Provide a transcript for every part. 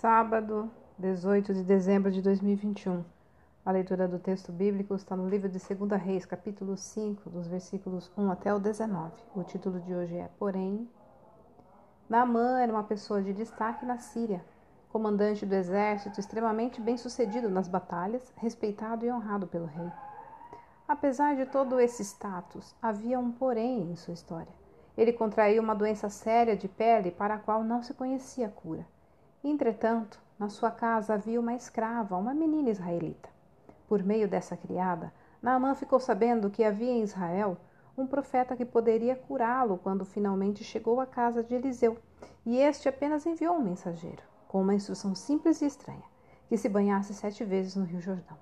Sábado, 18 de dezembro de 2021. A leitura do texto bíblico está no livro de 2 Reis, capítulo 5, dos versículos 1 até o 19. O título de hoje é Porém. Naamã era uma pessoa de destaque na Síria, comandante do exército, extremamente bem-sucedido nas batalhas, respeitado e honrado pelo rei. Apesar de todo esse status, havia um porém em sua história. Ele contraiu uma doença séria de pele para a qual não se conhecia cura. Entretanto, na sua casa havia uma escrava, uma menina israelita. Por meio dessa criada, Naamã ficou sabendo que havia em Israel um profeta que poderia curá-lo quando finalmente chegou à casa de Eliseu, e este apenas enviou um mensageiro, com uma instrução simples e estranha, que se banhasse sete vezes no Rio Jordão.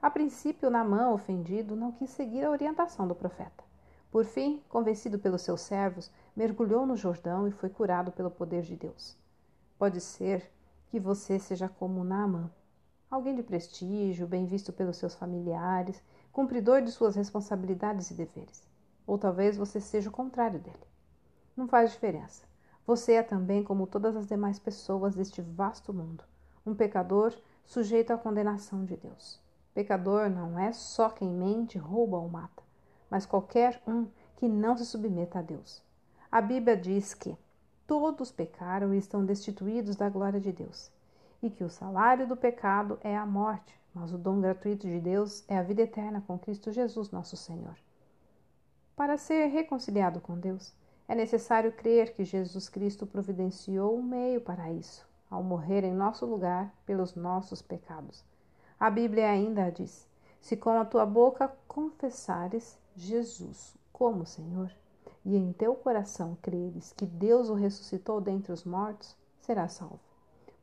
A princípio, Naamã, ofendido, não quis seguir a orientação do profeta. Por fim, convencido pelos seus servos, mergulhou no Jordão e foi curado pelo poder de Deus. Pode ser que você seja como Naaman, alguém de prestígio, bem visto pelos seus familiares, cumpridor de suas responsabilidades e deveres. Ou talvez você seja o contrário dele. Não faz diferença. Você é também como todas as demais pessoas deste vasto mundo, um pecador sujeito à condenação de Deus. Pecador não é só quem mente, rouba ou mata, mas qualquer um que não se submeta a Deus. A Bíblia diz que todos pecaram e estão destituídos da glória de Deus, e que o salário do pecado é a morte, mas o dom gratuito de Deus é a vida eterna com Cristo Jesus, nosso Senhor. Para ser reconciliado com Deus, é necessário crer que Jesus Cristo providenciou um meio para isso, ao morrer em nosso lugar pelos nossos pecados. A Bíblia ainda diz: Se com a tua boca confessares Jesus como Senhor, e em teu coração creres que Deus o ressuscitou dentre os mortos, serás salvo.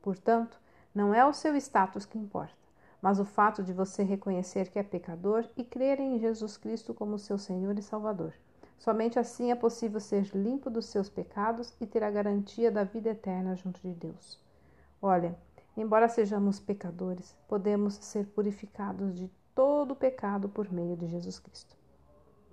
Portanto, não é o seu status que importa, mas o fato de você reconhecer que é pecador e crer em Jesus Cristo como seu Senhor e Salvador. Somente assim é possível ser limpo dos seus pecados e ter a garantia da vida eterna junto de Deus. Olha, embora sejamos pecadores, podemos ser purificados de todo o pecado por meio de Jesus Cristo.